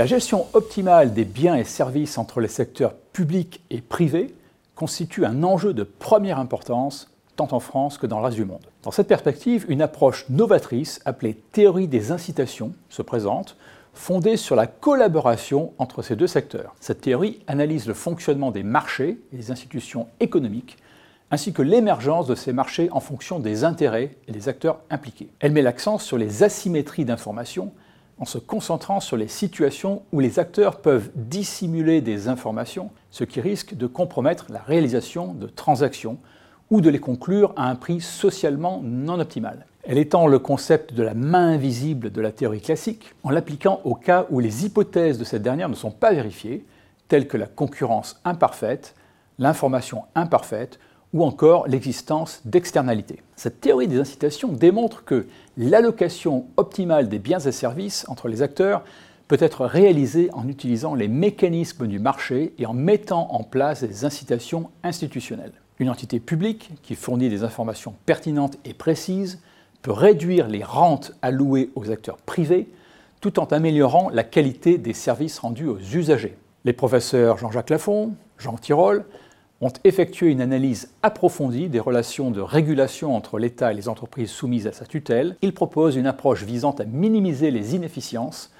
La gestion optimale des biens et services entre les secteurs publics et privés constitue un enjeu de première importance tant en France que dans le reste du monde. Dans cette perspective, une approche novatrice appelée théorie des incitations se présente, fondée sur la collaboration entre ces deux secteurs. Cette théorie analyse le fonctionnement des marchés et des institutions économiques ainsi que l'émergence de ces marchés en fonction des intérêts et des acteurs impliqués. Elle met l'accent sur les asymétries d'informations en se concentrant sur les situations où les acteurs peuvent dissimuler des informations, ce qui risque de compromettre la réalisation de transactions ou de les conclure à un prix socialement non optimal. Elle étend le concept de la main invisible de la théorie classique en l'appliquant au cas où les hypothèses de cette dernière ne sont pas vérifiées, telles que la concurrence imparfaite, l'information imparfaite ou encore l'existence d'externalités. Cette théorie des incitations démontre que l'allocation optimale des biens et services entre les acteurs peut être réalisée en utilisant les mécanismes du marché et en mettant en place des incitations institutionnelles. Une entité publique qui fournit des informations pertinentes et précises peut réduire les rentes allouées aux acteurs privés tout en améliorant la qualité des services rendus aux usagers. Les professeurs Jean-Jacques Lafont, Jean Tirole ont effectué une analyse approfondie des relations de régulation entre l'État et les entreprises soumises à sa tutelle. Ils proposent une approche visant à minimiser les inefficiences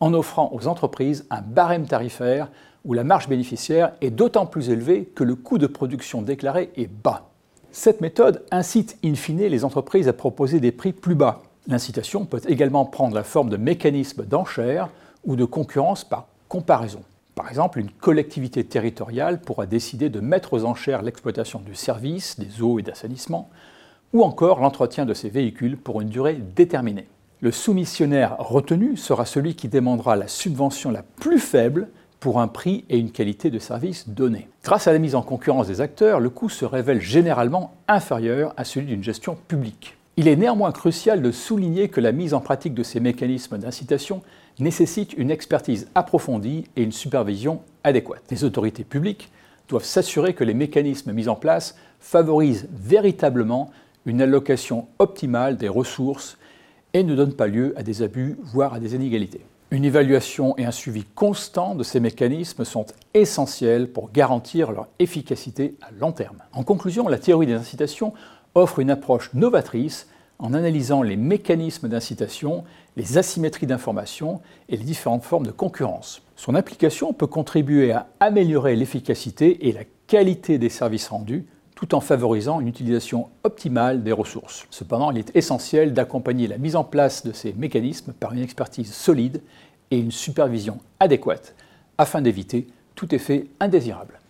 en offrant aux entreprises un barème tarifaire où la marge bénéficiaire est d'autant plus élevée que le coût de production déclaré est bas. Cette méthode incite in fine les entreprises à proposer des prix plus bas. L'incitation peut également prendre la forme de mécanismes d'enchères ou de concurrence par comparaison. Par exemple, une collectivité territoriale pourra décider de mettre aux enchères l'exploitation du service, des eaux et d'assainissement, ou encore l'entretien de ses véhicules pour une durée déterminée. Le soumissionnaire retenu sera celui qui demandera la subvention la plus faible pour un prix et une qualité de service donnés. Grâce à la mise en concurrence des acteurs, le coût se révèle généralement inférieur à celui d'une gestion publique. Il est néanmoins crucial de souligner que la mise en pratique de ces mécanismes d'incitation nécessite une expertise approfondie et une supervision adéquate. Les autorités publiques doivent s'assurer que les mécanismes mis en place favorisent véritablement une allocation optimale des ressources et ne donnent pas lieu à des abus, voire à des inégalités. Une évaluation et un suivi constant de ces mécanismes sont essentiels pour garantir leur efficacité à long terme. En conclusion, la théorie des incitations offre une approche novatrice en analysant les mécanismes d'incitation, les asymétries d'information et les différentes formes de concurrence. Son application peut contribuer à améliorer l'efficacité et la qualité des services rendus tout en favorisant une utilisation optimale des ressources. Cependant, il est essentiel d'accompagner la mise en place de ces mécanismes par une expertise solide et une supervision adéquate afin d'éviter tout effet indésirable.